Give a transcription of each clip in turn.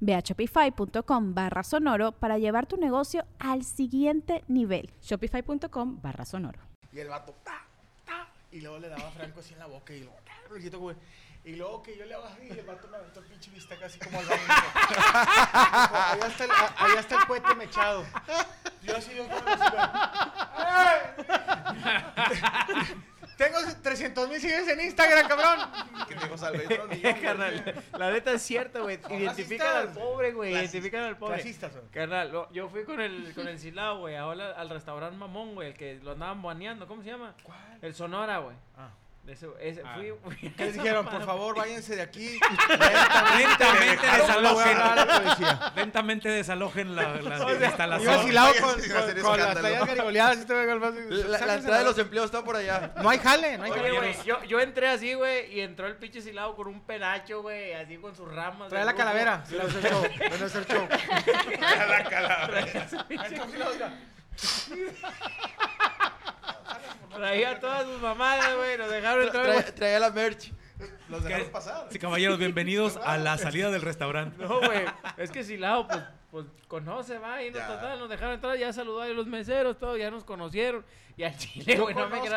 Ve a shopify.com barra sonoro para llevar tu negocio al siguiente nivel. Shopify.com barra sonoro. Y el vato, ta, ta, y luego le daba a Franco así en la boca y luego, ta. Y luego que yo le así y el vato me aventó el pinche bisteca así como al baño. Allá está el, está el cohete mechado. Yo así, yo como. Tengo 300 mil seguidores en Instagram, cabrón. Que dijo Salvador güey. Carnal, la neta es cierta, güey. Identifican al pobre, güey. Identifican al pobre. Clasistas. Carnal, lo- yo fui con el, con el Silao, güey, ahora al restaurante Mamón, güey, el que lo andaban baneando. ¿Cómo se llama? ¿Cuál? El Sonora, güey. Ah. Ese, ese, Ah. fui, fui- ¿Qué les dijeron? Por favor, váyanse de aquí. Lentamente desalojen, policía. lentamente desalojen la, la O sea, Iba instalación. asilado Vayan con, con, con las tallas. Este La, la entrada de los empleados está por allá. No hay jale, no hay Oye, jale. yo, yo entré así, güey, y entró el pinche Silao con un penacho, güey, así con sus ramas. Trae la lujo. calavera. Sí, no es el show. No es el show. la calavera. Traía todas sus mamadas, güey, nos dejaron entrar. Trae- Traía la merch. Los ¿Qué? dejaron pasar. Sí, caballeros, bienvenidos a la salida del restaurante. No, güey, es que Silao, pues, pues conoce, va, y nos, total, nos dejaron entrar, ya saludó a los meseros, todo, ya nos conocieron. Y al chile, güey, no me güey.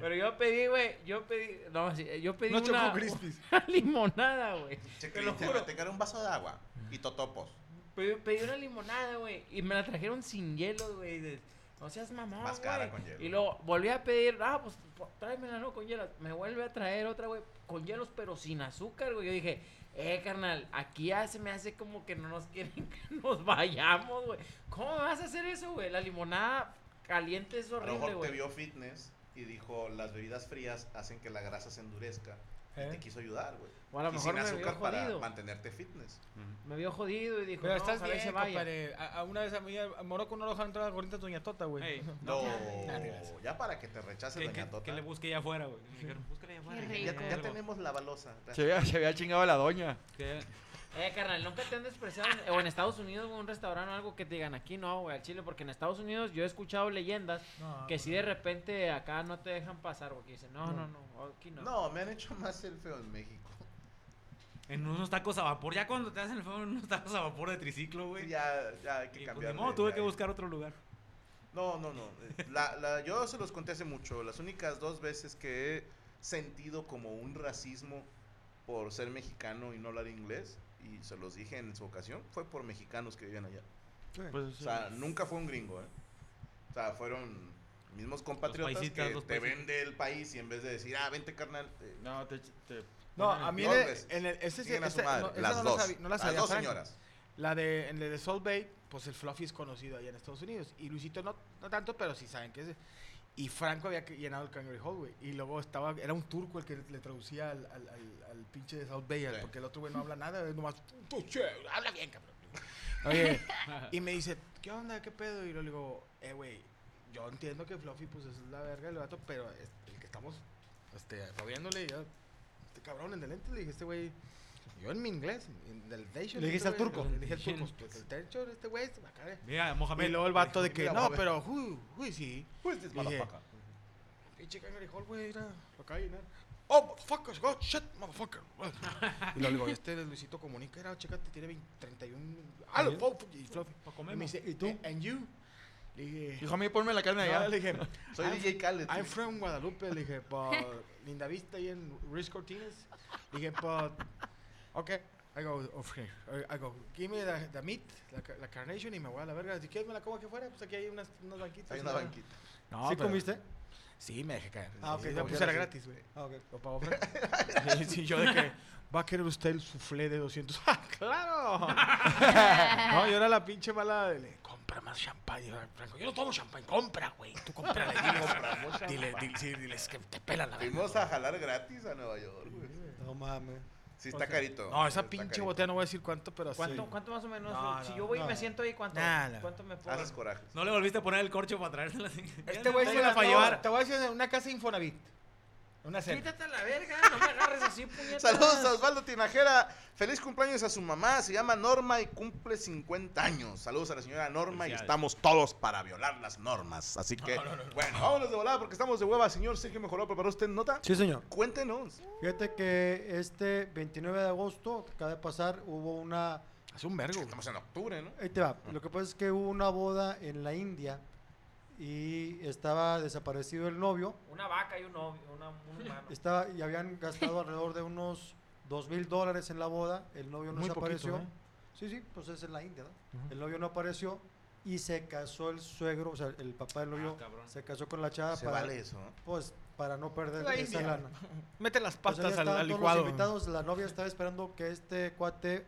Pero yo pedí, güey, yo pedí, no, sí, yo pedí No una, chocó Crispis. una limonada, güey. Te lo juro. te un vaso de agua y totopos. Pedí, pedí una limonada, güey, y me la trajeron sin hielo, güey. No seas mamón, Más cara güey. con hielo. Y luego volví a pedir, ah, pues po- tráemela, no, con hielos. Me vuelve a traer otra, güey, con hielos, pero sin azúcar, güey. Yo dije, eh, carnal, aquí ya se me hace como que no nos quieren que nos vayamos, güey. ¿Cómo vas a hacer eso, güey? La limonada caliente es A lo horrible, mejor te güey. vio fitness y dijo, las bebidas frías hacen que la grasa se endurezca. Y ¿Eh? te quiso ayudar, güey. O a lo Y mejor sin me vio azúcar para jodido. mantenerte fitness. Me vio jodido y dijo, Pero no, estás bien, se vaya. A, a una vez a mí, a Morocco no lo dejaron entrar a la gorrita Doña Tota, güey. Ey, No, ya para que te rechace que, Doña que- Tota. que le busque allá afuera, güey. Me dijeron, búscale allá afuera. Qué Ya, ya tenemos la balosa. Se había, se había chingado a la doña. Que- Eh, carnal, nunca te han despreciado en- o en Estados Unidos güey, un restaurante o algo que te digan aquí no, güey, al Chile, porque en Estados Unidos yo he escuchado leyendas No, que si de repente acá no te dejan pasar, güey, que dicen, no, no, no, aquí no. No, me han hecho más el feo en México. En unos tacos a vapor. Ya cuando te hacen el feo en unos tacos a vapor de triciclo, güey. Sí, ya, ya hay que pues, cambiar. de- tuve que ahí. buscar otro lugar. No, no, no. Eh, La, la- yo se los conté hace mucho. Las únicas dos veces que he sentido como un racismo por ser mexicano y no hablar inglés, y se los dije en su ocasión, fue por mexicanos que vivían allá. Pues, O sea, nunca fue un gringo, ¿eh? O sea, fueron mismos compatriotas paisitas, que los te ven del país y en vez de decir, ah, vente carnal, te- no, te, te- No, a mí en el, en el- ese, ese- madre. no, las no dos. La sabía, no la las dos señoras. La de, en el de Salt Bay, pues el Fluffy es conocido allá en Estados Unidos. Y Luisito no, no tanto, pero sí saben que es. Y Franco había llenado el Canary Hall, güey. Y luego estaba, era un turco el que le traducía al, al, al, al pinche de South Bay, Sí. porque el otro güey no habla nada, es nomás, "Tú, che, habla bien, cabrón. Oye, y me dice, ¿qué onda? ¿Qué pedo? Y yo le digo, eh, güey, yo entiendo que Fluffy, pues es la verga del vato, pero es el que estamos, este, jodiéndole, ya, este cabrón, en el lente, le dije, este güey, yo en mi inglés, en el Nation. Le dijiste al turco. Le dije al turco, pues el techo, este güey, se va a caer. Mira, Mohamed. Y luego el vato de que, no, pero, uy, uy, sí. Pues this motherfucker. Pinche Canary Hall, güey, era, lo acaba de llenar. Oh, motherfuckers, oh, shit, motherfucker. y luego digo, este Luisito Comunica, era, chécate, tiene 20, 31. Ah, lo fo- y Fluffy. Pa' Y comer, me dice, ¿y tú? And you? Le dije, Dijo a mí, ponme la carne no, allá. le dije, Soy I'm- DJ Khaled. I'm from Guadalupe, le dije, por Linda Vista y en Riz Cortines. Le dije, but, okay. I go. I go, give me the, the meat, la, ca- la carnation y me voy a la verga. Si quieres me la como aquí afuera, pues aquí hay unas, unos banquitos. Hay una ¿no? banquita. No, ¿Sí pero- comiste? Sí, me dejé caer. Ah, ok, Sí, pues era gratis, güey. Ah, ok. Lo pagó. Sí, sí, yo de que, ¿va a querer usted el soufflé de 200? ¡Ah, claro! no, yo era la pinche mala de, le, compra más champán. Yo, Franco, yo no tomo champán, compra, güey. Tú compra, dile, dile, dile, sí, diles que te pelan la verga. Fuimos a jalar gratis a Nueva York, güey. No mames. Sí, está carito. No, esa pinche carito. botella no voy a decir cuánto, pero ¿Cuánto, sí. ¿Cuánto más o menos? No, si no, yo voy y no. me siento ahí, ¿cuánto, Nada. ¿cuánto me puedo? Haces corajes. No le volviste a poner el corcho para traérsela. Este güey se la llevar. Te voy a decir una casa de Infonavit. Una cena. Quítate a la verga, no me agarres así, puñetas. Saludos a Osvaldo Tinajera. Feliz cumpleaños a su mamá. Se llama Norma y cumple 50 años. Saludos a la señora Norma y estamos todos para violar las normas. Así que, bueno, vámonos de volada porque estamos de hueva. Señor Sergio Mejoró, ¿preparó usted nota? Sí, señor. Cuéntenos. Fíjate que este 29 de agosto, que acaba de pasar, hubo una... Hace un vergo. Estamos en octubre, ¿no? Ahí te va. Lo que pasa es que hubo una boda en la India y estaba desaparecido el novio. Una vaca y un novio, una, un humano. Estaba, y habían gastado alrededor de unos dos mil dólares en la boda. El novio no Muy se poquito, apareció. ¿eh? Sí, sí, pues es en la India, ¿no? El novio no apareció y se casó el suegro, o sea, el papá del novio cabrón. se casó con la chava Se para, vale eso, ¿no? pues, para no perder La esa India. lana. Mete las Pues pastas al, estaban al todos licuado. los invitados, la novia estaba esperando que este cuate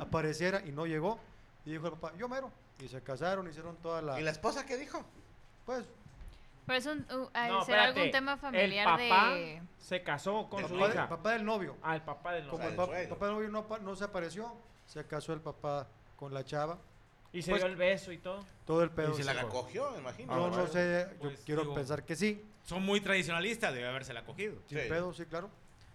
apareciera y no llegó. Y dijo el papá, yo mero. Y se casaron, hicieron toda la... ¿Y la esposa qué dijo? Pues, Pero es un, uh, No, ser espérate. algún tema familiar el papá de... se casó con Del su papá, hija. el papá del novio. Ah, el papá del Como novio. el, del pa- papá del novio no, no se apareció, se casó el papá con la chava. Y se Pues- dio el beso y todo. Todo el pedo. Y se se la ¿La cogió, me imagino? Yo Ah, no bueno. sé, yo Pues, quiero digo- pensar que sí. Son muy tradicionalistas, debe habérsela cogido. Sin Sí. pedo, sí, claro.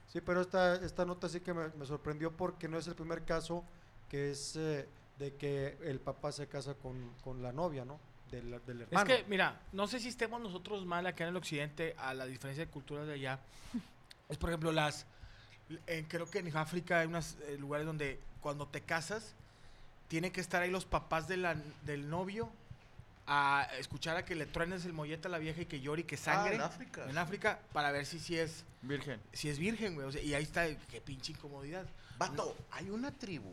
Sí, pero esta, esta nota sí que me, me sorprendió porque no es el primer caso que es eh, de que el papá se casa con, con la novia, ¿no? Del, del Es hermano. que, mira, no sé si estemos nosotros mal acá en el occidente a la diferencia de culturas de allá. Es, por ejemplo, las... en- creo que en África hay unos lugares donde cuando te casas, tienen que estar ahí los papás de la- del novio a escuchar a que le truenes el mollete a la vieja y que llore y que sangre. Ah, en África. En África, para ver si, si es Virgen. si es virgen, güey. o sea, y ahí está, qué pinche incomodidad. Vato, hay una tribu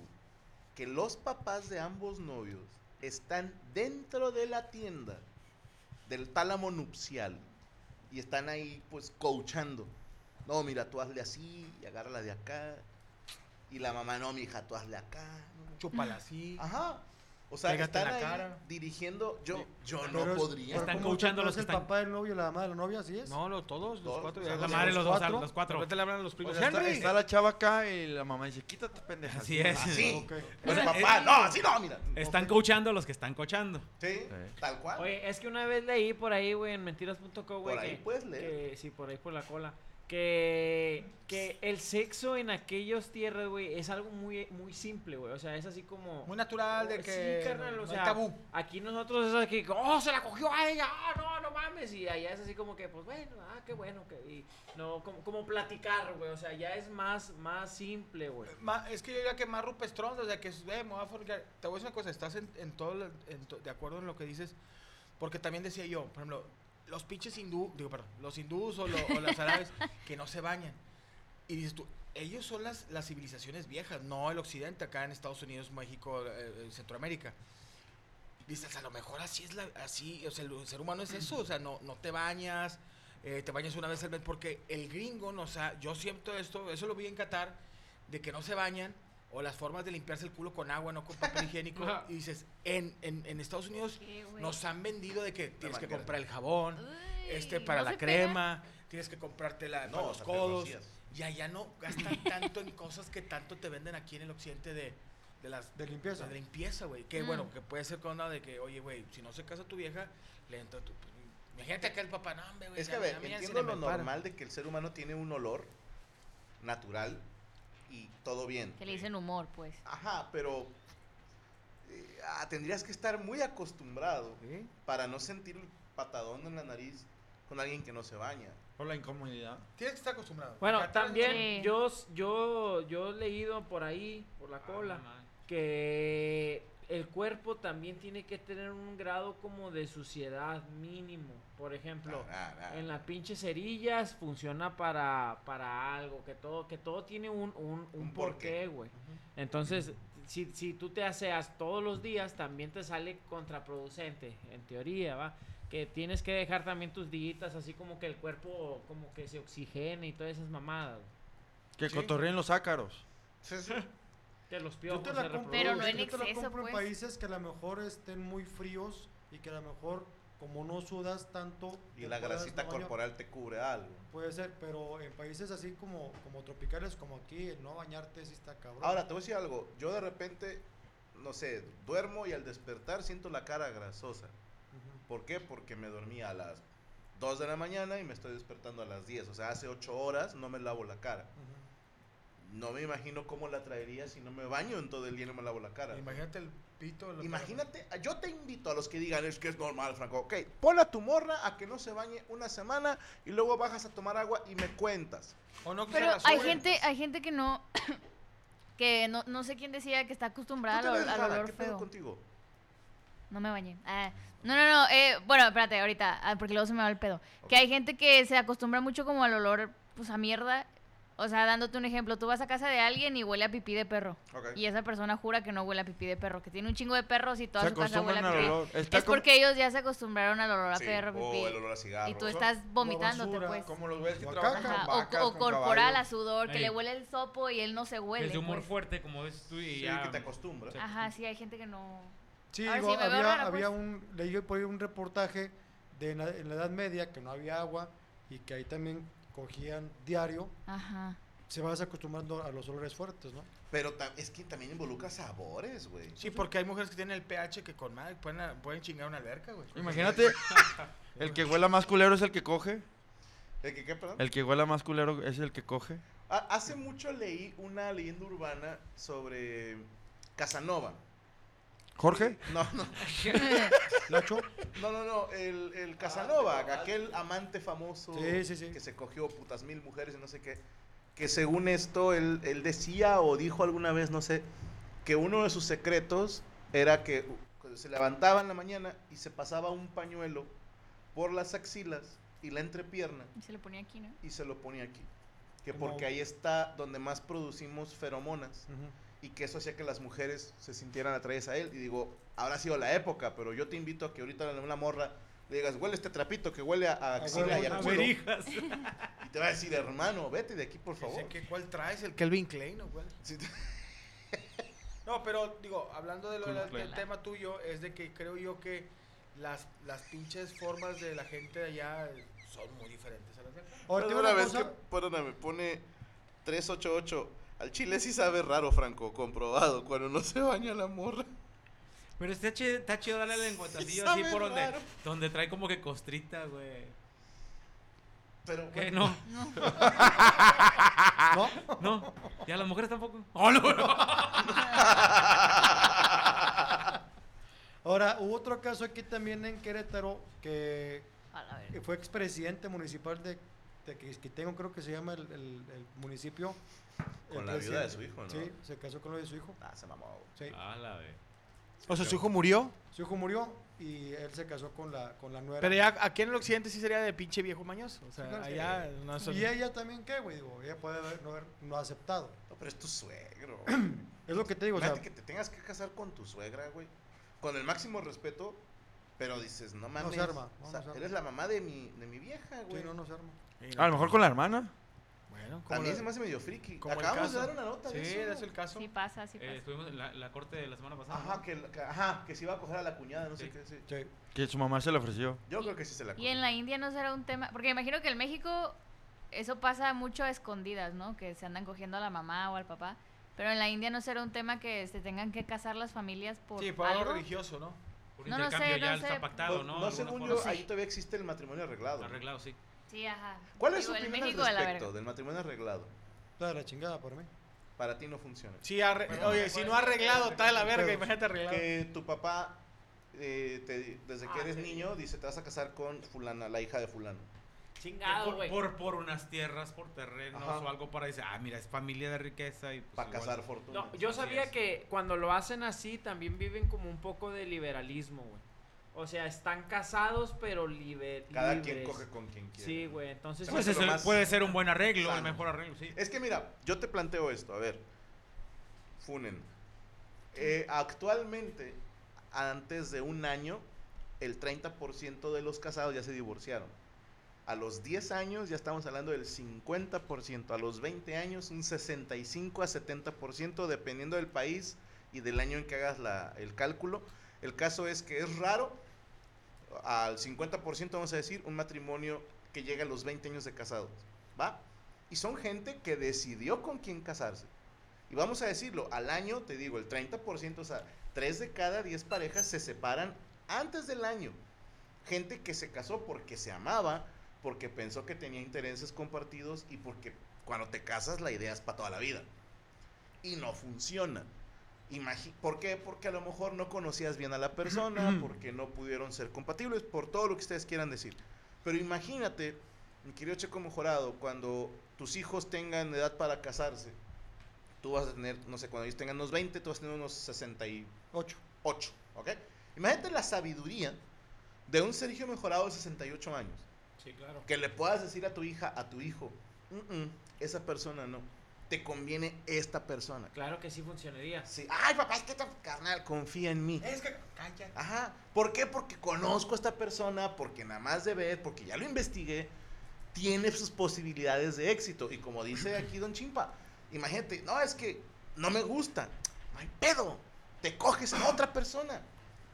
que los papás de ambos novios están dentro de la tienda del tálamo nupcial y están ahí pues coachando. No, mira, tú hazle así y agárrala de acá. Y la mamá, no, mija, tú hazle acá. Chúpala así. Ajá. O sea, Pégate en están la ahí cara. dirigiendo. Yo, yo Pero no es- podría. pero Están ¿cómo coachando que los es que el están- papá del novio y la mamá de la novia, ¿así es? No, lo, todos, los Todos, cuatro. o sea, ya La los- madre, los, dos, cuatro. los De cuatro. repente le hablan a los O primos. sea, está, "Henry". está la chava acá y la mamá dice, quítate, pendeja. Así es. Así. Ok. El O sea, papá, es- no, así no, mira. Están coachando a los que están coachando. Sí, tal cual. Oye, es que una vez leí por ahí, güey, en mentiras.co, güey. Por ahí que- puedes leer. que- sí, por ahí por la cola. Que, que el sexo en aquellos tierras, güey, es algo muy, muy simple, güey. O sea, es así como... Muy natural de Sí, que. carnal, no o sea, tabú. Aquí nosotros es aquí, oh, se la cogió a ella, ah, no, no mames. Y allá es así como que, pues bueno, ah, qué bueno. Que, y no, como, como platicar, güey. O sea, ya es más, más simple, güey. Ma- es que yo diría que más rupestrón, o sea, que es, eh, me voy a fornicar. Te voy a decir una cosa, estás en, en todo, en to- de acuerdo en lo que dices, porque también decía yo, por ejemplo, los pinches hindú, digo, perdón, los hindús o, lo- o las árabes que no se bañan. Y dices tú, ellos son las, las civilizaciones viejas, no el occidente, acá en Estados Unidos, México, eh, eh, Centroamérica. Dices, a lo mejor así es la, así, o sea, el ser humano es eso, o sea, no, no te bañas, eh, te bañas una vez al mes, porque el gringo, no, o sea, yo siento esto, eso lo vi en Qatar, de que no se bañan, o las formas de limpiarse el culo con agua, no con papel higiénico, Ajá. y dices, en, en, en Estados Unidos nos han vendido de que tienes que comprar el jabón, Uy, este para ¿no la pega? crema, tienes que comprarte la, No, para o los codos, y allá no gastan tanto en cosas que tanto te venden aquí en el occidente de, de las De limpieza. de limpieza, güey. Que Mm. bueno, que puede ser con onda de que, oye, güey, si no se casa tu vieja, le entra tu. imagínate acá el papá, no, hombre, güey. Es que, a ver, entiendo lo me para". normal de que el ser humano tiene un olor natural y todo bien. Que le dicen humor, pues. Ajá, pero eh, ah, tendrías que estar muy acostumbrado ¿Sí? para no sentir el patadón en la nariz con alguien que no se baña. Por la incomodidad. Tienes que estar acostumbrado. Bueno, también Sí. yo, yo, yo he leído por ahí, por la cola, que el cuerpo también tiene que tener un grado como de suciedad mínimo. Por ejemplo, Ah, ah, ah. en las pinches cerillas funciona para, para algo, que todo, que todo tiene un, un, un Un porqué. güey. Entonces, si, si tú te aseas todos los días, también te sale contraproducente, en teoría, ¿va? que tienes que dejar también tus días así como que el cuerpo como que se oxigene y todas esas mamadas. Que Sí. cotorreen los ácaros. Sí, sí. Que los Yo piojos te se la compro. Pero no en yo te la exceso, compro en pues. países que a lo mejor estén muy fríos y que a lo mejor como no sudas tanto Y la grasita corporal te cubre algo. Puede ser, pero en países así como, como tropicales como aquí, el no bañarte sí está cabrón. Ahora, te voy a decir algo. Yo de repente, no sé, duermo y al despertar siento la cara grasosa. ¿Por qué? Porque me dormí a las 2 de la mañana y me estoy despertando a las 10. O sea, hace 8 horas no me lavo la cara. Ujú. No me imagino cómo la traería si no me baño en todo el día y no me lavo la cara. Imagínate el pito. de la Imagínate, yo te invito a los que digan es que es normal, Franco. Ok, pon a tu morra a que no se bañe una semana y luego bajas a tomar agua y me cuentas. O no que Pero hay gente, hay gente que no, que no, no sé quién decía que está acostumbrada ¿Tú te al, olor ¿Qué pedo feo. contigo? No me bañé. Ah, no, no, no. eh, bueno, espérate, ahorita, ah, porque luego se me va el pedo. Que hay gente que se acostumbra mucho como al olor, pues a mierda. O sea, dándote un ejemplo, tú vas a casa de alguien y huele a pipí de perro. Y esa persona jura que no huele a pipí de perro, que tiene un chingo de perros y toda Se su casa huele a pipí. Está Es porque ellos ya se acostumbraron al olor a Sí, perro, o pipí. el olor a cigarro. Y tú estás vomitándote, basura, pues. Como los güeyes que O trabajan caca. Ajá, con o, vacas, o con corporal, a sudor, que Ey. le huele el sopo y él no se huele. es de humor pues. fuerte, como ves tú, y Sí, ya. que te acostumbras. Ajá, sí, hay gente que no. Sí, digo, había, rara, había pues. un, leí por ahí un reportaje de en la, en la Edad Media que no había agua y que ahí también cogían diario. Ajá. Se vas acostumbrando a los olores fuertes, ¿no? Pero es que también involucra sabores, güey. Sí, porque hay mujeres que tienen el pH que con madre pueden, pueden chingar una alberca, güey. Imagínate, el que huela más culero es el que coge. ¿El que qué, perdón? El que huela más culero es el que coge. Ha- Hace mucho leí una leyenda urbana sobre Casanova. ¿Jorge? No, no, Nacho, no, no, no, el, el Casanova, aquel amante famoso Sí, sí, sí. que se cogió putas mil mujeres y no sé qué, que según esto él, él decía o dijo alguna vez, no sé, que uno de sus secretos era que uh, se levantaba en la mañana y se pasaba un pañuelo por las axilas y la entrepierna Y se le ponía aquí, ¿no? y se lo ponía aquí. Que Como- porque ahí está donde más producimos feromonas ujú. Y que eso hacía que las mujeres se sintieran atraídas a él. Y digo, habrá sido la época, pero yo te invito a que ahorita a una morra le digas, huele este trapito que huele a, a axila y a culo. Y te va a decir, hermano, vete de aquí, por favor. Dice que, ¿Cuál traes? ¿El Kelvin Klein o cuál? Sí, No, pero digo, hablando de lo Cool del- tema tuyo, es de que creo yo que las, las pinches formas de la gente de allá son muy diferentes a las de acá. Ahora, una vez cosa, que, perdóname, pone 388. Al chile sí sabe raro, Franco, comprobado, cuando no se baña la morra. Pero está chido, está chido darle al encuentacillo sabe así por donde, raro. donde trae como que costrita, güey. Pero, ¿Qué? bueno, No, ¿no? no. Ya las mujeres tampoco. Oh, no, no. Ahora, hubo otro caso aquí también en Querétaro que A que fue expresidente municipal de, de Quisquitengo, creo que se llama el, el- el municipio. Con la viuda de su hijo, ¿no? Sí, se casó con la de su hijo. Ah, se mamó. Sí. Ah, la ve. O sea, su hijo murió. Su hijo murió y él se casó con la, con la nuera. Pero ya aquí en el occidente sí sería de pinche viejo mañoso. O sea, Sí, claro. allá no son... Y ella también, ¿qué, güey? Digo, ella puede haber, no haber no aceptado. No, pero es tu suegro. Es lo que te digo, o sea, Imagínate que te tengas que casar con tu suegra, güey. Con el máximo respeto, pero dices, no mames. se arma, no, o sea, no se arma. eres la mamá de mi, de mi vieja, sí, güey. no, no se arma. Sí, A lo mejor con la hermana. Bueno, A como mí la- se me hace medio friki. como Acabamos de dar una nota Sí, de eso. es el caso. Sí pasa, sí pasa. Eh, estuvimos en la, la corte de la semana pasada. Ajá ¿no? que, la- que- ajá, que se iba a coger a la cuñada, no sé qué. Sí. Sí. Que su mamá se le ofreció. Yo creo que sí se la Y cogió. en la India no será un tema, porque imagino que en México eso pasa mucho a escondidas, ¿no? Que se andan cogiendo a la mamá o al papá. Pero en la India no será un tema que se tengan que casar las familias por Sí, por algo algo. religioso, ¿no? Por No, no intercambio sé, ya no está sé. pactado, No, ¿no? no, según yo, ahí todavía existe el matrimonio arreglado. Arreglado, sí. Sí, ajá. ¿Cuál es su Digo, en opinión al México de la respecto verga. del matrimonio arreglado? De la chingada para mí. Para ti no funciona. Sí, arre- oye, si no ha arreglado, está de la verga, Pero- imagínate arreglado. Que tu papá, eh, te- desde que Ah, eres sí. niño, dice, te vas a casar con fulana, la hija de fulano. Chingado, por, güey. por, por unas tierras, por terrenos Ajá. o algo para decir, ah, mira, es familia de riqueza y pues Para igual. casar fortuna. No, yo Así sabía es. que cuando lo hacen así también viven como un poco de liberalismo, güey. O sea, están casados pero liber Cada libres. quien coge con quien quiere. Sí, güey. Entonces, Pues más puede ser un buen arreglo, el sano. mejor arreglo, sí. Es que mira, yo te planteo esto, a ver. Funen. Eh, actualmente, antes de un año, el 30% de los casados ya se divorciaron. A los 10 años ya estamos hablando del 50%, a los 20 años un 65 a 70%, dependiendo del país y del año en que hagas la- el cálculo. El caso es que es raro, al 50% vamos a decir, un matrimonio que llega a los 20 años de casados, ¿va? Y son gente que decidió con quién casarse. Y vamos a decirlo, al año, te digo, el 30%, o sea, 3 de cada 10 parejas se separan antes del año. Gente que se casó porque se amaba, porque pensó que tenía intereses compartidos y porque cuando te casas la idea es para toda la vida. Y no funciona. ¿Por qué? Porque a lo mejor no conocías bien a la persona, porque no pudieron ser compatibles, por todo lo que ustedes quieran decir. Pero imagínate, mi querido Checo Mejorado, cuando tus hijos tengan edad para casarse, tú vas a tener, no sé, cuando ellos tengan unos 20, tú vas a tener unos 68, Ocho. ¿ok? Imagínate la sabiduría de un Sergio Mejorado de 68 años. Sí, claro. Que le puedas decir a tu hija, a tu hijo, "Mm, mm, esa persona no, te conviene esta persona. Claro que sí funcionaría. Sí, ay papá, es que carnal, confía en mí. Es que, cállate. Ajá. ¿Por qué? Porque conozco a esta persona, porque nada más de ver, porque ya lo investigué, tiene sus posibilidades de éxito. Y como dice aquí Don Chimpa, imagínate, no, es que no me gusta. No hay pedo. Te coges a otra persona.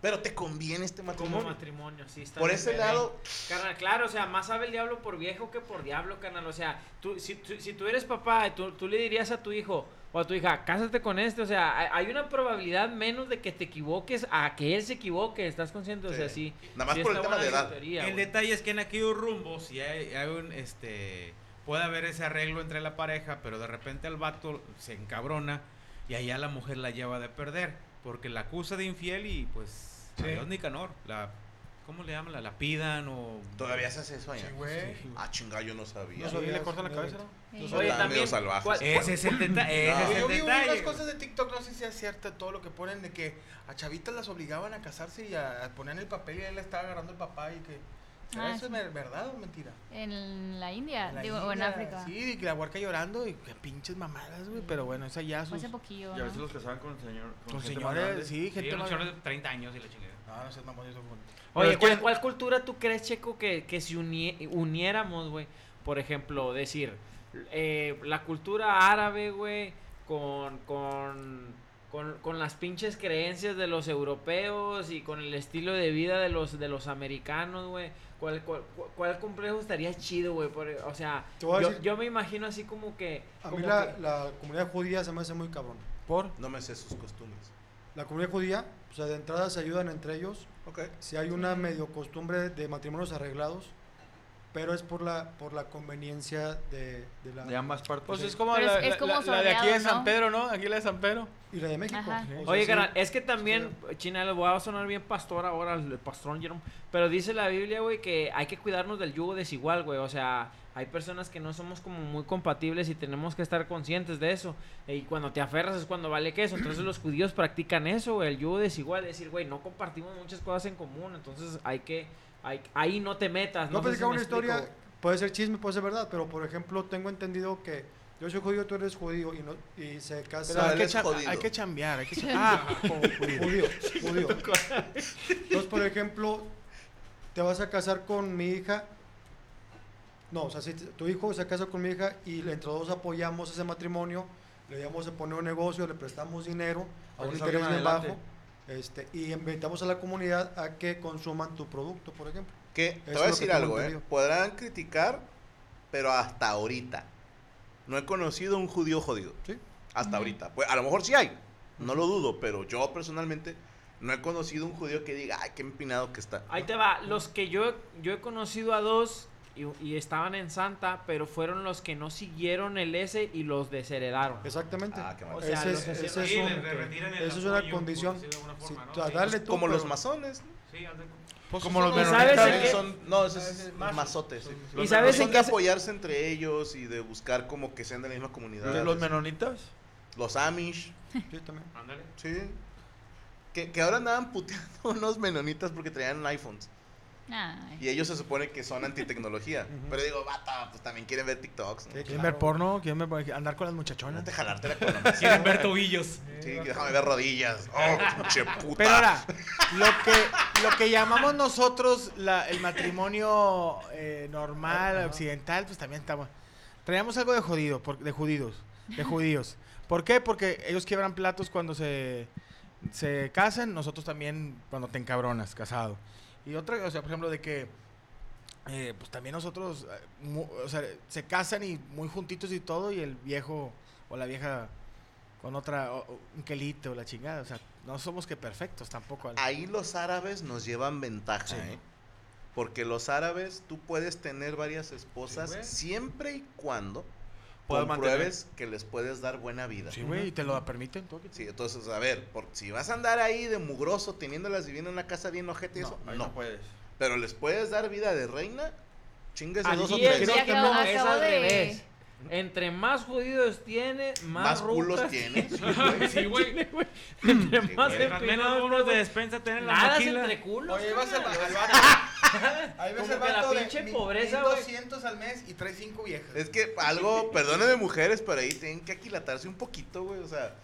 Pero te conviene este Como matrimonio. matrimonio, sí. Está Por ese lado, Carnal, claro, o sea, más sabe el diablo por viejo que por diablo, carnal. O sea, tú, si, tú- si tú eres papá, tú, tú le dirías a tu hijo o a tu hija, cásate con este. O sea, hay, una probabilidad menos de que te equivoques a que él se equivoque. ¿Estás consciente? O sea, sí. Nada más sí por el tema de edad. teoría, el detalle es que en aquellos rumbos, si hay, hay un, este, puede haber ese arreglo entre la pareja, pero de repente el vato se encabrona y allá la mujer la lleva de perder, porque la acusa de infiel y pues, Sí. adiós Nicanor, la, ¿cómo le llaman? La lapidan o... todavía se hace eso allá. Sí, güey. Ah, chinga, yo no sabía. No Sí, sabía le cortan la cabeza, ¿no? Sí. Son Oye, medio también, salvajes. ¿cuál- Ese es el, deta- ese es el Yo vi detalle. unas cosas de TikTok, no sé si es cierto todo lo que ponen de que a chavitas las obligaban a casarse y a, a poner el papel y él le estaba agarrando el papá y que... ¿será Ah, ¿Eso sí. es ver- verdad o mentira? En la India, En la digo, o en India, África. Sí, y que la huarca llorando y que pinches mamadas, güey. Pero bueno, esa ya sus... hace poquillo, Y a veces ¿no? los casaban con, señor, con, Con gente señores, grande. sí, Sí, gente un más... de 30 años y la chingada. No, no sé, mamón, eso fue... Oye, ¿cuál, que- cuál cultura tú crees, Checo, que, que si uni- uniéramos, güey? Por ejemplo, decir, eh, la cultura árabe, güey, con, con, con, con las pinches creencias de los europeos y con el estilo de vida de los, de los americanos, güey. ¿Cuál, cuál, cuál complejo estaría chido, güey? O sea, yo, decir- yo me imagino así como que... A como mí la, que- la comunidad judía se me hace muy cabrón. ¿Por? No me sé sus costumbres. La comunidad judía, o sea, de entrada se ayudan entre ellos. Ok. Si hay una medio costumbre de matrimonios arreglados, pero es por la por la conveniencia de, de la De ambas partes. Pues es como, la, es- como la- la de aquí de San. Pedro, ¿no? Aquí la de San Pedro. y la de México. Ajá. O sea, Oye, sí. carnal, es que también, China, le voy a sonar bien pastor ahora, el pastrón Jerome, pero dice la Biblia, güey, que hay que cuidarnos del yugo desigual, güey, o sea, hay personas que no somos como muy compatibles y tenemos que estar conscientes de eso, y cuando te aferras es cuando vale queso, entonces los judíos practican eso, güey, el yugo desigual, es decir, güey, no compartimos muchas cosas en común, entonces hay que, hay, ahí no te metas, No no, sé si platicar me una historia, explico, puede ser chisme, puede ser verdad, pero por ejemplo, tengo entendido que yo soy judío, tú eres judío y, no, y se Pero casa hay él que, jodido. hay que chambear, hay que chambear. Ah, como judío. judío, judío. Entonces, por ejemplo, te vas a casar con mi hija. No, o sea, si tu hijo se casa con mi hija y entre dos apoyamos ese matrimonio, le damos a poner un negocio, le prestamos dinero a un que interés bien adelante. bajo, este, y invitamos a la comunidad a que consuman tu producto, por ejemplo. Que te Eso voy a decir algo, ¿eh? Podrán criticar, pero hasta ahorita. No he conocido un judío jodido. ¿Sí? Hasta ahorita. Pues a lo mejor sí hay. No lo dudo, pero yo personalmente no he conocido un judío que diga, ay, qué empinado que está. Ahí te va, los que yo, yo he conocido a dos y, y estaban en Santa, pero fueron los que no siguieron el S y los desheredaron. Exactamente. Ah, qué mal. O sea, ese los que ese se- es Sí, un- eso es una condición. tú, Como los masones. Sí, Pues Como los ¿Y unos- sabes También en qué? son, no, esos es es maso. masotes. sí. ¿Y Los sabes en se- apoyarse entre ellos y de buscar como que sean de la misma comunidad. ¿Los menonitas? Los Amish, Sí, también. ándale. sí. Que, que ahora andaban puteando unos menonitas porque traían iPhones. Ay. Y ellos se supone que son antitecnología. Pero digo, bata, pues también quieren ver TikToks. ¿no? Sí, ¿Quieren ver porno? ¿Quieren ver- andar con las muchachonas? Déjate jalarte la economía. Quieren ver tobillos. Sí, déjame ver rodillas. Oh, pinche puta. Pero ahora, lo que, lo que llamamos nosotros la- el matrimonio eh, normal, occidental, pues también estamos. Traíamos algo de jodido, por- de judíos, de judíos. ¿Por qué? Porque ellos quiebran platos cuando se, se casan, nosotros también cuando te encabronas, casado. Y otra, o sea, por ejemplo, de que eh, pues también nosotros, eh, mu- o sea, se casan y muy juntitos y todo, y el viejo o la vieja con otra, o- o un quelite o la chingada. O sea, no somos que perfectos tampoco. Ahí los árabes nos llevan ventaja, Sí. ¿eh? Porque los árabes, tú puedes tener varias esposas Sí, siempre y cuando Puedas compruebes que les puedes dar buena vida. Sí, güey, y te lo permiten. ¿tú? Sí, entonces, a ver, por, si vas a andar ahí de mugroso, teniéndolas viviendo en una casa bien ojete y eso, ahí no. no puedes. Pero les puedes dar vida de reina, chingues Al dos o tres. Creo que no, es al revés. Entre más jodidos tiene, más, Más culos tienes. Sí, güey. Entre Sí, más. Mientras menos empinados unos de despensa tienen la Nada entre culos. Oye, vas al. Ahí ves Como el que la vato de pobreza, güey. 1200 al mes y trae cinco viejas. Es que algo, perdónenme mujeres, pero ahí tienen que aquilatarse un poquito, güey. O sea,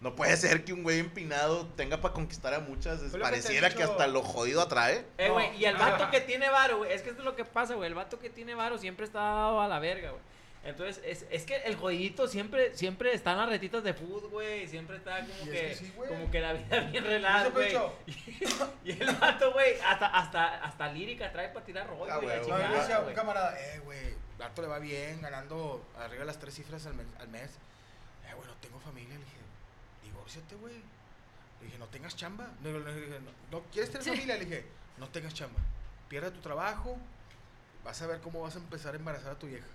no puede ser que un güey empinado tenga para conquistar a muchas. Que pareciera que dicho. hasta lo jodido atrae. Eh, No. güey, y el vato que tiene varo, güey, es que esto es lo que pasa, güey, el vato que tiene varo siempre está dado a la verga, güey. Entonces, es, es que el jodidito siempre, siempre está en las retitas de food, güey, siempre está como que, que sí, güey. como que la vida bien he güey. Y el vato, güey, hasta, hasta, hasta lírica trae para tirar rollo, Ah, güey, güey, No, decía a un camarada, eh, güey, vato le va bien, ganando arriba de las tres cifras al mes. Al mes. Eh, güey, no tengo familia. Le dije, divórciate, güey. Le dije, no tengas chamba. Le le dije, no, ¿no quieres tener familia? Le dije, no tengas chamba. Pierde tu trabajo, vas a ver cómo vas a empezar a embarazar a tu vieja.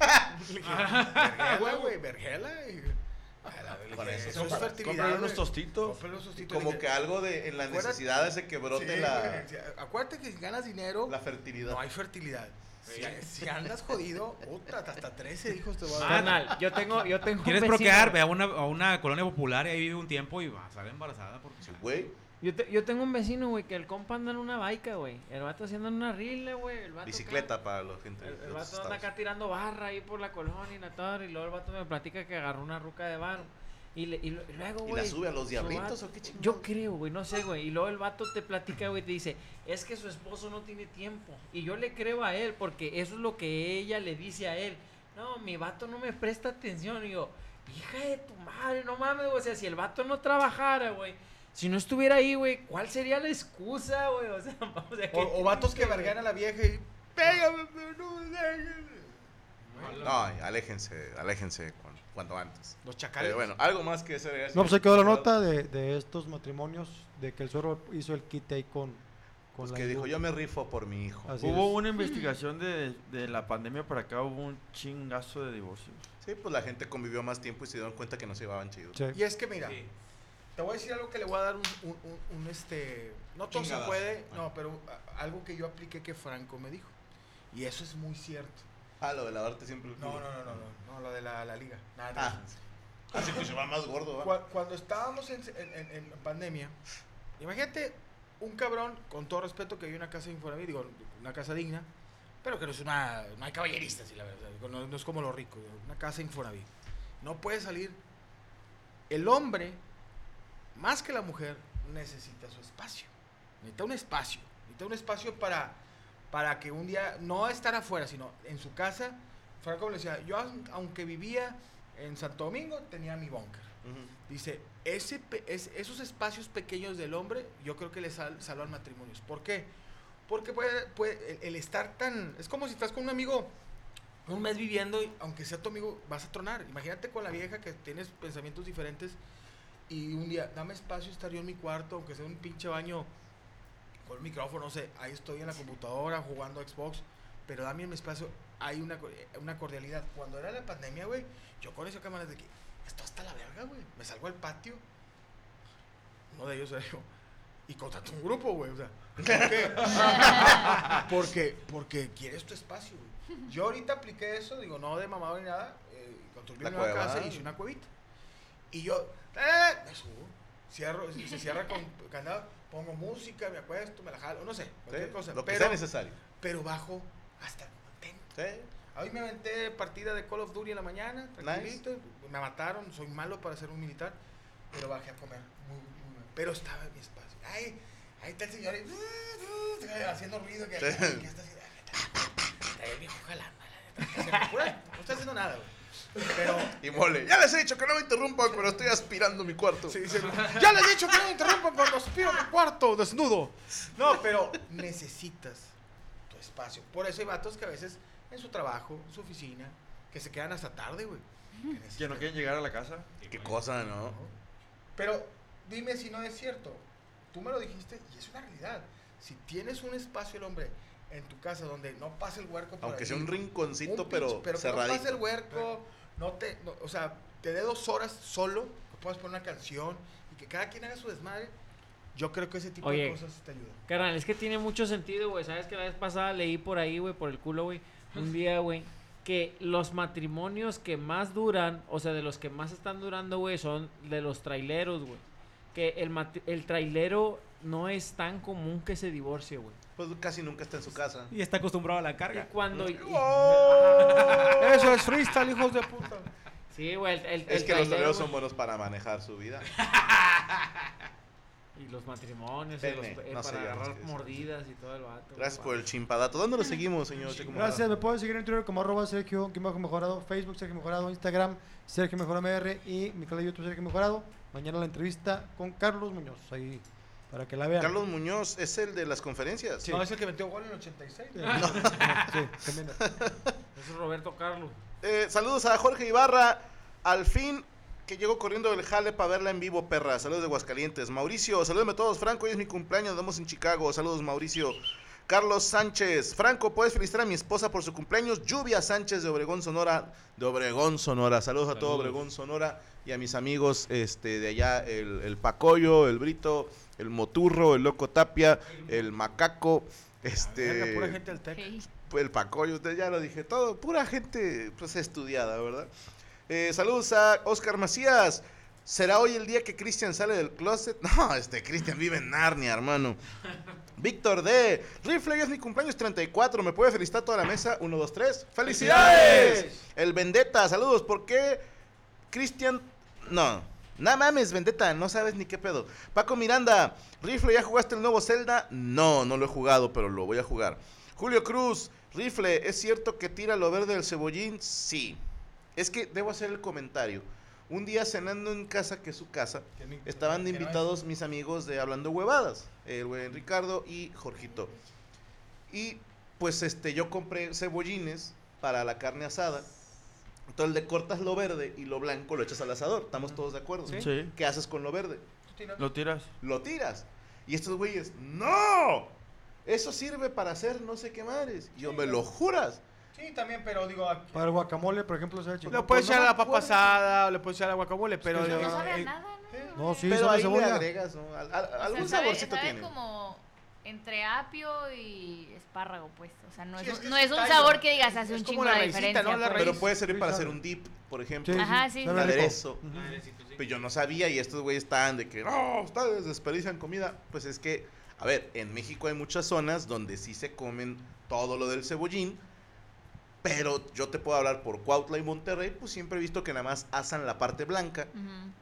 Le dije, vergela, güey, vergela. Eso es fertilidad. Unos tostitos. Tostitos. Como que algo de en la Acuérdate- necesidad hace que brote sí, la, sí, Acuérdate que si ganas dinero, la fertilidad. no hay fertilidad. Si, si andas jodido, puta, hasta 13 hijos te va a dar. Carnal, yo tengo, yo tengo un ¿Quieres vecino, procrear? Ve a una, a una colonia popular y ahí vive un tiempo y va a salir embarazada. Porque Sí, güey. Yo, te- yo tengo un vecino, güey, que el compa anda en una baica, güey. El vato haciendo en una rile, güey. El vato Bicicleta para la gente. El, el vato anda acá tirando barra ahí por la colonia y la torre. Y luego el vato me platica que agarró una ruca de bar. Y, le- y lo- y luego, ¿Y güey. la sube a los diablitos vato- o qué chingados? Yo creo, güey, no sé, güey. Y luego el vato te platica, güey, te dice, es que su esposo no tiene tiempo. Y yo le creo a él porque eso es lo que ella le dice a él. No, mi vato no me presta atención. Y yo, hija de tu madre, no mames, güey. O sea, si el vato no trabajara, güey. Si no estuviera ahí, güey, ¿cuál sería la excusa, güey? O sea, o sea, ¿qué O, o vatos que vergan a la vieja y. Pégame, pero no me dejes". No, aléjense, aléjense cuan- cuanto antes. Los chacales. Pero bueno, algo más que hacer. No, pues ahí quedó la nota de, de estos matrimonios, de que el suegro hizo el quite ahí con, con Pues la que dijo, yo me rifo por mi hijo. Así Hubo es. una investigación de, de la pandemia para acá, hubo un chingazo de divorcios. Sí, pues la gente convivió más tiempo y se dieron cuenta que no se llevaban chido. Sí. Y es que mira, te voy a decir algo que le voy a dar un, un, un- un, este. No todo se puede, no, pero a- algo que yo apliqué que Franco me dijo. Y eso es muy cierto. Ah, lo de lavarte siempre el No, culo. no, no, no, no, no, lo de la, la liga. Nada, Ah. nada. Así que se va más gordo, ¿va? Cua- Cuando estábamos en, en- en- en pandemia, imagínate un cabrón, con todo respeto, que vive en una casa de Infonavit, digo, una casa digna, pero que no es una, no hay caballeristas, sí, la verdad, digo, no, no es como los ricos, digo, una casa Infonavit. No puede salir. El hombre, más que la mujer, necesita su espacio. Necesita un espacio. Necesita un espacio para, para que un día, no estar afuera, sino en su casa. Franco le decía, yo aun- aunque vivía en Santo Domingo, tenía mi búnker. Ujú. Dice, ese, es- esos espacios pequeños del hombre, yo creo que le sal, salvan matrimonios. ¿Por qué? Porque puede, puede- el, el estar tan... Es como si estás con un amigo un mes viviendo, y aunque sea tu amigo, vas a tronar. Imagínate con la vieja que tienes pensamientos diferentes y un día, dame espacio estar yo en mi cuarto, aunque sea un pinche baño con el micrófono, no sé, ahí estoy en la computadora jugando Xbox, pero dame mi espacio, hay una, eh, una cordialidad. Cuando era la pandemia, güey, yo con esa cámara de que, esto hasta la verga, güey, me salgo al patio, uno de ellos era yo, y contrato un grupo, güey, o sea, ¿por qué? porque, porque quieres tu espacio, güey. Yo ahorita apliqué eso, digo, no de mamado ni nada, eh, construí cueva. casa y hice una cuevita. Y yo, eh, me subo. cierro, se cierra con candado, pongo música, me acuesto, me la jalo, no sé, cualquier Sí, cosa. Lo que pero, sea necesario. pero bajo hasta ten. Sí. Hoy me aventé partida de Call of Duty en la mañana, tranquilito. Me mataron, soy malo para ser un militar, pero bajé a comer. Muy, muy mal. Pero estaba en mi espacio. Ay, ahí está el señor ahí, haciendo ruido. Que, Sí. que está haciendo? Está el viejo jalando. No está haciendo nada, güey. Pero, Y mole. Ya les he dicho que no me interrumpan, pero estoy aspirando mi cuarto. sí, dice, ya les he dicho que no me interrumpan cuando aspiro a mi cuarto desnudo. No, pero necesitas tu espacio. Por eso hay vatos que a veces en su trabajo, en su oficina, que se quedan hasta tarde, güey. Que Que no quieren llegar a la casa. Qué cosa, ¿no? Pero dime si no es cierto. Tú me lo dijiste y es una realidad. Si tienes un espacio, el hombre, en tu casa donde no pase el huerco Aunque sea un rinconcito, un pero, pinche- pero que no cerradito. pase el huerco, no te, no- o sea, te dé dos horas solo, que puedas poner una canción y que cada quien haga su desmadre. Yo creo que ese tipo Oye. de cosas te ayudan. Carnal, es que tiene mucho sentido, güey. Sabes que la vez pasada leí por ahí, güey, por el culo, güey, un día, güey, que los matrimonios que más duran, o sea, de los que más están durando, güey, son de los traileros, güey. Que el, el trailero no es tan común que se divorcie, güey. Pues casi nunca está en su casa. Y está acostumbrado a la Y carga. cuando... y- Eso es freestyle, hijos de puta. Sí, güey, el, el- Es el que los toreros son buenos para manejar su vida. Y los matrimonios, y los- eh, no para agarrar mordidas y todo el vato. Gracias por el chimpadato. ¿Dónde lo seguimos, señor? Gracias, me pueden seguir en Twitter como arroba Sergio Mejorado, Facebook Sergio Mejorado, Instagram Sergio Mejorado MR y mi canal de YouTube Sergio Mejorado. Mañana la entrevista con Carlos Muñoz, ahí para que la vean. Carlos Muñoz es el de las conferencias. No, es el que metió gol en el 86. Sí, sí, también. Ese es Roberto Carlos. Eh, saludos a Jorge Ibarra. Al fin que llegó corriendo del jale para verla en vivo, perra. Saludos de Aguascalientes. Mauricio, salúdame a todos. Franco, hoy es mi cumpleaños. Nos vemos en Chicago. Saludos, Mauricio. Carlos Sánchez. Franco, ¿puedes felicitar a mi esposa por su cumpleaños? Lluvia Sánchez de Obregón, Sonora. De Obregón, Sonora. Saludos a todo. Obregón, Sonora. Y a mis amigos este, de allá, el, el Pacoyo, el Brito, el Moturro, el Loco Tapia, el Macaco. Este, Verga, pura gente del. Ok. el Pacoyo, usted ya lo dije todo, pura gente pues estudiada, ¿verdad? Eh, saludos a Oscar Macías. ¿Será hoy el día que Cristian sale del closet? No, este Cristian vive en Narnia, hermano. Víctor D. Rifle, hoy es mi cumpleaños 34. ¿Me puede felicitar toda la mesa? 1, 2, 3. ¡Felicidades! El Vendetta, saludos. ¿Por qué Cristian? No. No mames, Vendetta, no sabes ni qué pedo. Paco Miranda, Rifle, ¿ya jugaste el nuevo Zelda? No, no lo he jugado, pero lo voy a jugar. Julio Cruz, Rifle, ¿es cierto que tira lo verde del cebollín? Sí. Es que debo hacer el comentario. Un día cenando en casa, que es su casa, estaban invitados mis amigos de Hablando Huevadas, el buen Ricardo y Jorgito. Y pues este yo compré cebollines para la carne asada. Entonces le cortas lo verde y lo blanco lo echas al asador. ¿Estamos todos de acuerdo? Sí. ¿Qué haces con lo verde? Lo tiras. Lo tiras. Y estos güeyes, ¡no! Eso sirve para hacer no sé qué madres. Y yo, ¿me lo juras? Sí, también, pero digo, aquí- Para el guacamole, por ejemplo, se ha hecho. le puedes echar a la papa asada, o le puedes echar al guacamole, pero... que No eh, sabe a eh, nada, ¿no? No, sí, Pero sabe ahí cebolla. le agregas, ¿no? Al- al- O sea, algún sabe- saborcito sabe tiene. como entre apio y espárrago, pues. O sea, no Sí, es, es un- que no es es un tallo. sabor que digas, hace Es un chingo la de raicita, diferencia. ¿no? La pues. Pero puede servir Sí, para hacer un dip, por ejemplo. Sí, Ajá, sí. Un aderezo. Ujú. Pero yo no sabía y estos güeyes estaban de que, no, ustedes desperdician comida. Pues es que, a ver, en México hay muchas zonas donde sí se comen todo lo del cebollín. Pero yo te puedo hablar por Cuautla y Monterrey, pues siempre he visto que nada más asan la parte blanca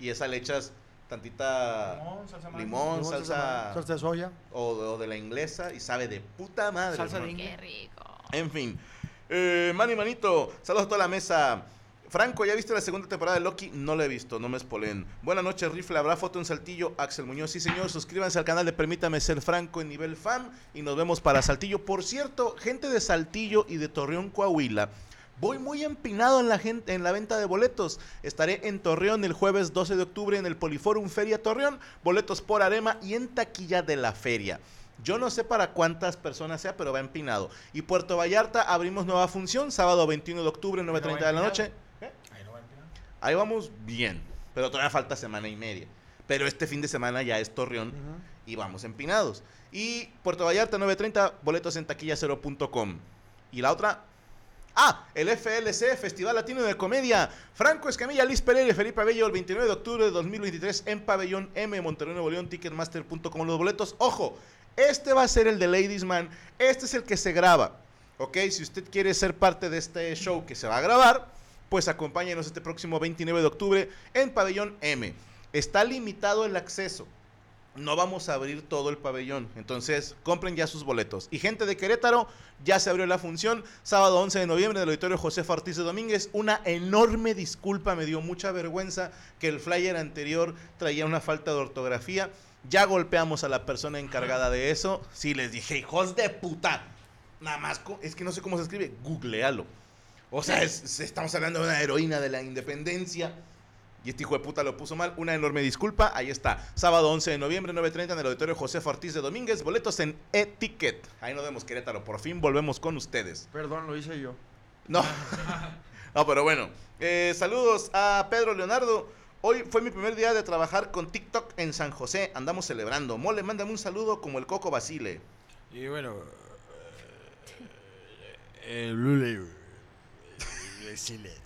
y esa le echas tantita Limón, salsa limón, Limón, salsa, Salsa de soya. o, o de la inglesa y sabe de puta madre. Salsa de hermano. Qué rico. En fin. Eh, Manny Manito, saludos a toda la mesa. Franco, ¿ya viste la segunda temporada de Loki? No la he visto, no me spoilen. Buenas noches, Rifle. ¿Habrá foto en Saltillo? Axel Muñoz, sí señor. Suscríbanse al canal de Permítame Ser Franco en nivel fan y nos vemos para Saltillo. Por cierto, gente de Saltillo y de Torreón, Coahuila. Voy muy empinado en la, gente, en la venta de boletos. Estaré en Torreón el jueves 12 de octubre en el Poliforum Feria Torreón. Boletos por Arema y en taquilla de la feria. Yo no sé para cuántas personas sea, pero va empinado. Y Puerto Vallarta abrimos nueva función, sábado 21 de octubre, 9.30 de la noche. Ahí no va. Ahí vamos bien, pero todavía falta semana y media. Pero este fin de semana ya es Torreón y vamos empinados. Y Puerto Vallarta 9.30, boletos en taquilla0.com. Y la otra, Ah, el FLC, Festival Latino de Comedia. Franco Escamilla, Liz Pereira y Felipe Abello, el 29 de octubre de 2023 en Pabellón M, Monterrey, Nuevo León, Ticketmaster.com. Los boletos, ojo, este va a ser el de Ladies Man. Este es el que se graba. Ok, si usted quiere ser parte de este show que se va a grabar, pues acompáñenos este próximo 29 de octubre en Pabellón M. Está limitado el acceso. No vamos a abrir todo el pabellón. Entonces, compren ya sus boletos. Y gente de Querétaro, ya se abrió la función. Sábado 11 de noviembre del auditorio José Ortiz de Domínguez. Una enorme disculpa, me dio mucha vergüenza que el flyer anterior traía una falta de ortografía. Ya golpeamos a la persona encargada de eso. Sí, les dije, hijos de puta. Nada más, es que no sé cómo se escribe. Googlealo. O sea, es- estamos hablando de una heroína de la independencia. Y este hijo de puta lo puso mal. Una enorme disculpa. Ahí está. Sábado 11 de noviembre, 9.30 en el auditorio José Ortiz de Domínguez. Boletos en Etiquet. Ahí nos vemos, Querétaro. Por fin volvemos con ustedes. Perdón, lo hice yo. No. no, pero bueno. Eh, saludos a Pedro Leonardo. Hoy fue mi primer día de trabajar con TikTok en San José. Andamos celebrando. Mole, mándame un saludo como el Coco Basile. Y bueno, eh, Label. Excelente.